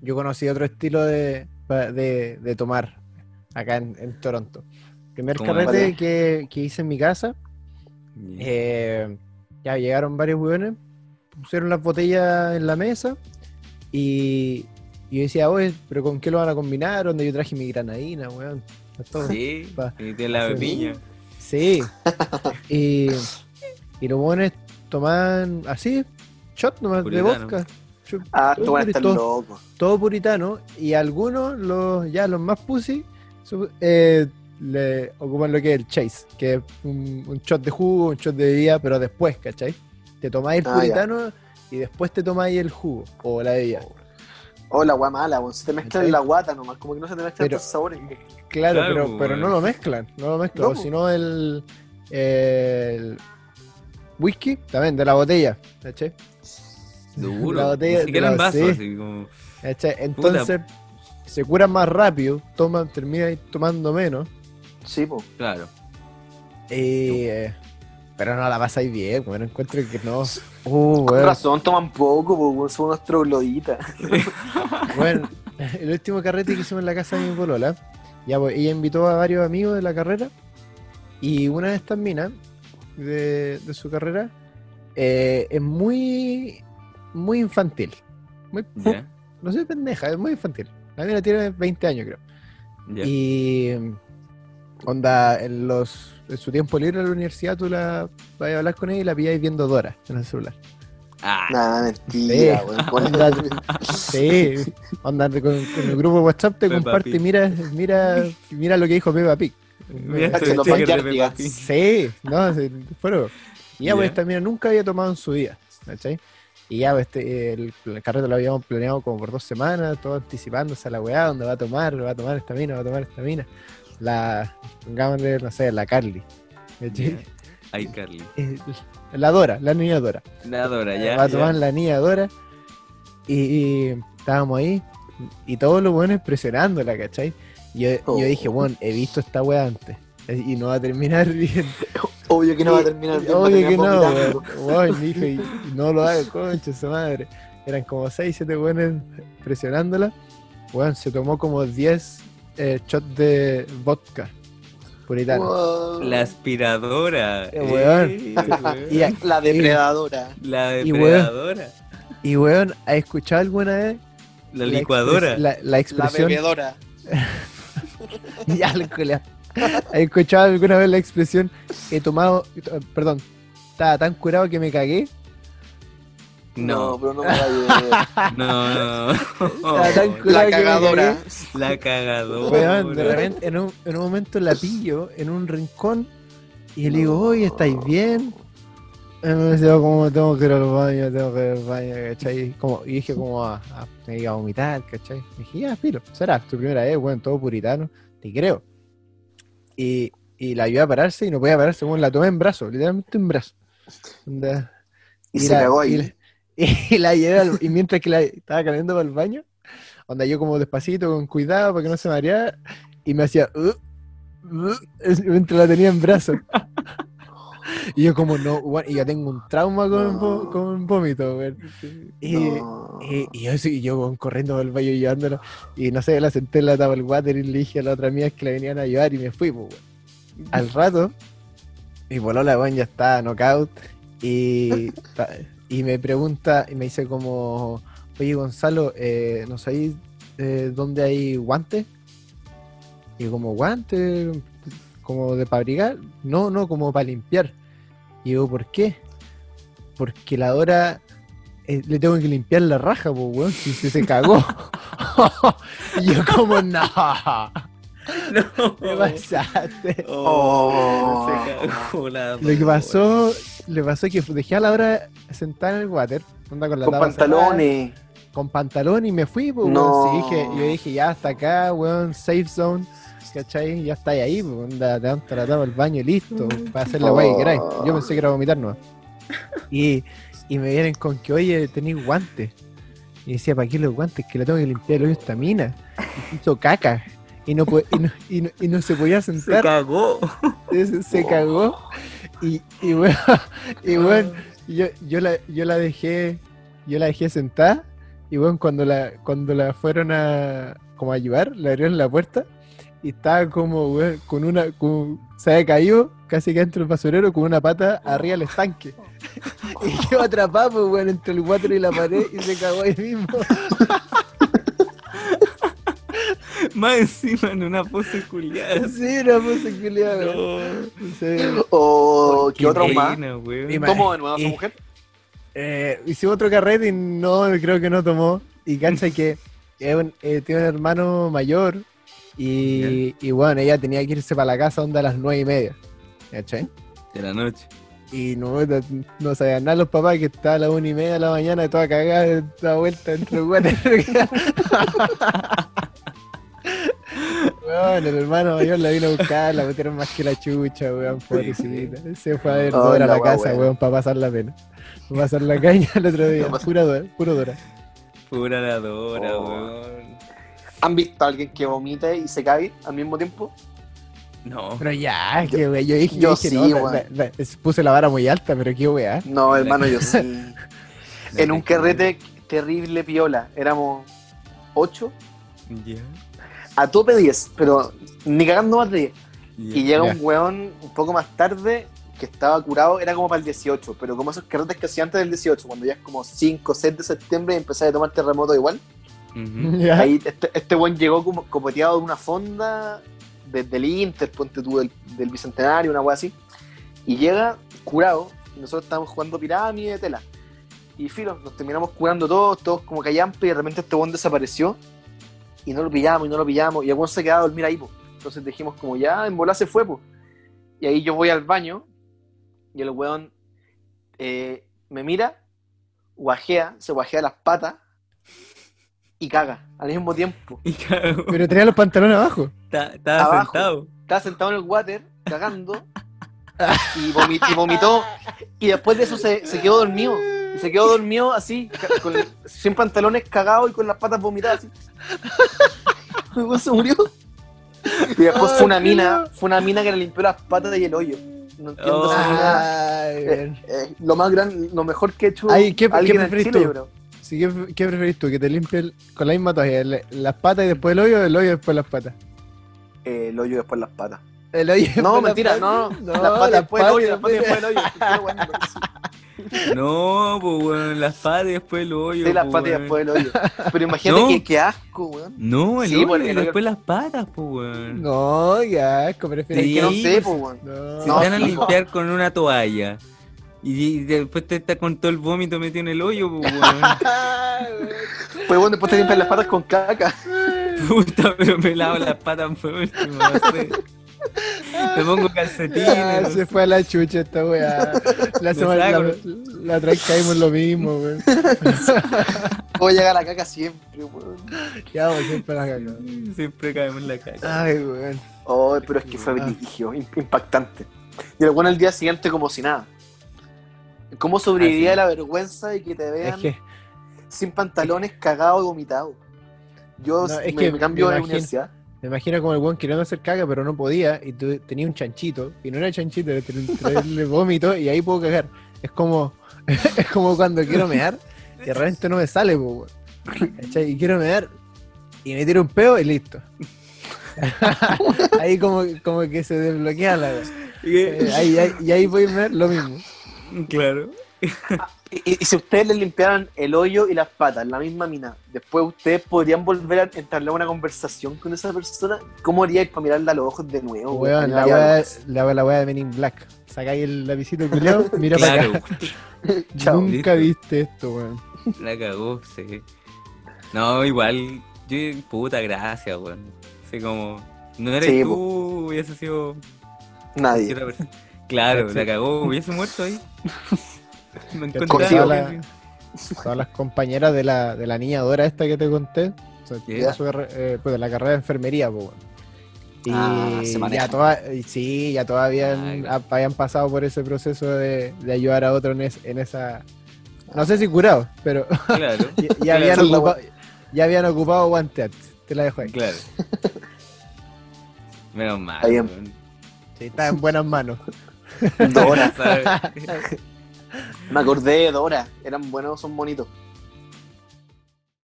yo conocí otro estilo de, de, de tomar acá en, en Toronto. Primer ¿Cómo carrete que, que hice en mi casa, eh, ya llegaron varios hueones, pusieron las botellas en la mesa y, y yo decía, oye, pero ¿con qué lo van a combinar? Donde yo traje mi granadina, weón. Todo. Sí, Pa- y de la piña. Sí. y, y los buenos tomaban así, shot nomás Puritano. de vodka. Ah, todo puri- loco. todo puritano. Y algunos, los ya los más pussy, su- eh, le ocupan lo que es el chase, que es un, un shot de jugo, un shot de bebida, pero después, ¿cachai? Te tomáis el Ah, ya. puritano y después te tomáis el jugo o la bebida. Oh, la agua mala, weón. Se te mezcla ¿Cachai? en la guata nomás, como que no se te mezclan Pero- estos sabores. Claro, Claro, pero, pero no lo mezclan, no lo mezclan, No, o sino el, el whisky también de la botella, ¿cachai? Duro. La botella Ni siquiera en vaso, sí. así como. Entonces se curan más rápido, toman, terminan tomando menos, Sí, po. Claro. y, eh, pero no la pasáis bien, bueno, encuentro que no. Uh, Con razón, toman poco, po. Son unos trogloditas. bueno, el último carrete que hicimos en la casa de mi polola, ya pues, ella invitó a varios amigos de la carrera y una de estas minas de, de su carrera eh, es muy muy infantil. Muy, Ya. no sé, pendeja, es muy infantil. La mina tiene 20 años, creo. Ya. Y onda, en los en su tiempo libre en la universidad tú la vas a hablar con ella y la pilláis viendo Dora en el celular. Ah, Nah, mentira, Sí. Onda, sí, onda, con, con el grupo de WhatsApp te Peppa comparte, Pig. mira, mira, mira lo que dijo Peppa Pig. mira. Peppa Pig. Sí, no, sí, fueron. Y ya, pues esta mina nunca había tomado en su vida, ¿cachai? Y ya, pues este, el, el carrete lo habíamos planeado como por dos semanas, todo anticipándose a la weá, donde va a tomar, va a tomar esta mina, va a tomar esta mina. La, pongámosle, no sé, la Carly. ¿cachai? Ay, Carly. Eh, La Dora, la niña Dora. La Dora, ya. va a ya. tomar la niña Dora. Y, y estábamos ahí, y todos los buenos presionándola, ¿cachai? Y yo, Oh. yo dije, bueno, he visto esta weá antes. Y no va a terminar bien. Obvio que no va a terminar bien. Obvio que no, weón. Weón, dije, y y no lo haga, concha su madre. Eran como 6, 7 weones presionándola. Weón, se tomó como 10 eh, shots de vodka puritano. Wow. La aspiradora. Eh, weón. Eh, Y, a- La depredadora. La y weón. depredadora. y weón, ¿has escuchado alguna vez La licuadora. La, la La expresión. bebedora. Ya, la culia. ¿Has escuchado alguna vez la expresión he tomado, perdón, estaba tan curado que me cagué? No, pero no me la no, no. Estaba tan curado La que me cagadora. cagué. La cagadora. Weón, de repente, en un, en un momento la pillo en un rincón y le digo, oye, ¿estáis bien? Y me decía, como tengo que ir al baño, tengo que ir al baño, ¿cachai? Como, y dije, como, a, a- me iba a vomitar, ¿cachai? Y dije, ya, filo, será, tu primera vez, weón, todo puritano, te creo. Y, y la ayudé a pararse y no podía pararse, weón, la tomé en brazo, literalmente en brazo. Y se la- Y, ahí. y la llevé al- y mientras que la estaba caminando para el baño, onda yo como despacito, con cuidado para que no se mareara, y me hacía "Uh, uh", mientras la tenía en brazos. Y yo como no, y yo tengo un trauma con, vo- con vómito. Y, No. y, y yo, sí, yo corriendo por el baño y llevándola. Y no sé, la senté en la tapa del water y le dije a la otra amiga que la venían a ayudar y me fui, pues. Al rato, mi polola, weón, ya está knockout. Y, y me pregunta, y me dice como, oye Gonzalo, eh, ¿no sabéis eh, dónde hay guantes? Y como, ¿guantes? ¿Como de para abrigar? No, no, como para limpiar. Y yo, ¿por qué? Porque la Dora eh, le tengo que limpiar la raja, pues, weón, si se, se cagó. y yo como, no, No. me pasaste. Oh. Se cagó la Lo que pasó, le pasó que dejé a la hora sentada en el water, onda con la Con cerrada, pantalones. con pantalón y me fui, pues, No. weón. Sí, dije, yo dije, ya hasta acá, weón, safe zone, ¿cachai? Ya está ahí, pues, onda, te levanta la tapa del baño y listo, para hacer la Oh. guay que queráis. Yo pensé que era vomitar nomás. Y, y me vienen con que, oye, tenéis guantes. Y decía, ¿para qué los guantes? Que le tengo que limpiar el hoyo esta mina. Y hizo caca. Y no, y no, y no- y no se podía Se sentar. cagó. Se, se cagó. Y, y bueno, y bueno, yo, yo, la, yo la dejé, yo la dejé sentada. Y Y bueno, cuando la, cuando la fueron a como a ayudar, le abrieron la puerta y estaba como, weón, con una, con- se había caído casi que dentro del basurero con una pata arriba del estanque. Y quedó atrapado, pues, weón, entre el water y la pared y se cagó ahí mismo. Más encima en una pose culiada. Sí, una posibilidad, weón. No. Sí. O ¿qué otros más? pena, weón. Y ma- ¿Tomó de nuevo a su mujer? Eh, hicimos otro carrete y no, creo que no tomó. Y cancha que eh, tiene un hermano mayor y, y bueno, ella tenía que irse para la casa onda a las nueve y media. ¿Cachai? De la noche. Y no, no sabían nada los papás que estaba a las una y media de la mañana toda cagada, toda vuelta dentro del water. Weón, el hermano mayor la vino a buscar, la metieron más que la chucha, weón, pobrecita. Se fue a ver Ay, Dora a la casa, weón, para pasar la pena. Para pasar la caña el otro día. Pura Dora, puro Dora. Pura la Dora, Oh. weón. ¿Han visto a alguien que vomite y se cague al mismo tiempo? No. Pero ya, que weón, yo dije, yo dije, sí, no, la- weón. la- la- puse la vara muy alta, pero qué weá. No, hermano, yo sí. en un carrete terrible piola. Éramos ocho, a tope 10, pero ni cagando más de 10. ya. Y llega un weón un poco más tarde que estaba curado, era como para el 18, pero como esos carretes que hacía antes del 18, cuando ya es como 5 6 de septiembre y empezaba a tomar terremoto igual. Ujú. Ya. Ahí este, este weón llegó como copeteado de una fonda desde el Inter, ponte tú, del, del Bicentenario, una wea así. Y llega curado, y nosotros estábamos jugando pirámide de tela. Y filo, nos terminamos curando todos, todos como callampe, y de repente este weón desapareció. Y no lo pillamos, y no lo pillamos, y el weón se quedaba a dormir ahí, po. Entonces dijimos como ya, en bola se fue, po. Y ahí yo voy al baño, y el weón eh, me mira, guajea, se guajea las patas, y caga al mismo tiempo. Y. Pero tenía los pantalones abajo. Estaba Abajo. sentado. estaba sentado en el water, cagando, y, vomi- y vomitó, y después de eso se, se quedó dormido. Y se quedó dormido así, sin pantalones cagados y con las patas vomitadas así. Luego se murió. Y después fue una mina, fue una mina que le limpió las patas y el hoyo. No entiendo Oh. esa mina. Ay, Eh, eh, lo más grande, lo mejor que he hecho Ay, ¿qué- qué alguien en Chile, tú? Sí, ¿qué, qué preferís tú? ¿Que te limpie el- con la misma toalla el- las patas y después el hoyo o el hoyo y después las patas? Eh, el hoyo después las patas. El hoyo No, las mentira, patas. no, no. No, las patas después el hoyo, las patas después el hoyo. Qué. No, pues weón, las patas y después el hoyo. Sí, las po, patas y después el hoyo. Pero imagínate No. que qué asco, weón. No, el Sí, hoyo y el hoyo. después las patas, pues weón. No, ya, es que prefiero Sí, que no pues, sé, pues, weón. No, te van a limpiar con una toalla y, y después te está con todo el vómito metido en el hoyo, pues. Pues bueno, después te limpias las patas con caca. Puta, pero me lavo las patas por último, no sé. Me pongo Ah, calcetines. no se fue a la chucha esta weá. La, semana, la, la otra vez caímos lo mismo, weón. Voy a llegar a la caca siempre, weón. Ya vamos siempre a la caca. Siempre caemos en la caca. Ay, weón. Oh, pero es que fue Ah. litigio, impactante. Y el bueno el día siguiente como si nada. ¿Cómo sobrevivía sí. la vergüenza de que te Es vean que, sin pantalones cagados y vomitados? Yo No, es me, que me cambio de universidad. me imagino como el weón queriendo hacer caca, pero no podía. Y tú tenías un chanchito. Y no era chanchito, era tra- traerle vómito. Y ahí puedo cagar. Es como, es como cuando quiero mear. Y de repente no me sale, po. Y quiero mear. Y me tiro un peo y listo. ahí como, como que se desbloquea la. Eh, ahí, ahí- y ahí voy a ver lo mismo. Claro. Y, si ustedes les limpiaran el hoyo y las patas, la misma mina, después ustedes podrían volver a entablar una conversación con esa persona. ¿Cómo haríais para mirarla a los ojos de nuevo? Weón, la vergüenza. la, la de Men in Black. Sacáis el lapicito culiao, mira para acá. Chao. Nunca listo. viste esto, weón. la cagó, sí. No, igual, yo, puta gracias, weón. Así como, no eres Sí, tú, hubiese sido Nadie. Claro, la cagó, hubiese muerto ahí. Me todas las- bien. Todas las compañeras de la, de la niña Dora esta que te conté, o sea, su eh, pues, de la carrera de enfermería, pues. Y Ah, se ya y sí, ya todavía Ay, habían, habían pasado por ese proceso de, de ayudar a otro en, es- en esa, no sé si curado, pero Claro, ya, ya habían, la ocupado, ya habían ocupado guante antes. Te la dejo ahí. claro. Menos mal. Está. Sí, está en buenas manos. Dora. Me acordé de Dora. Eran buenos, son bonitos.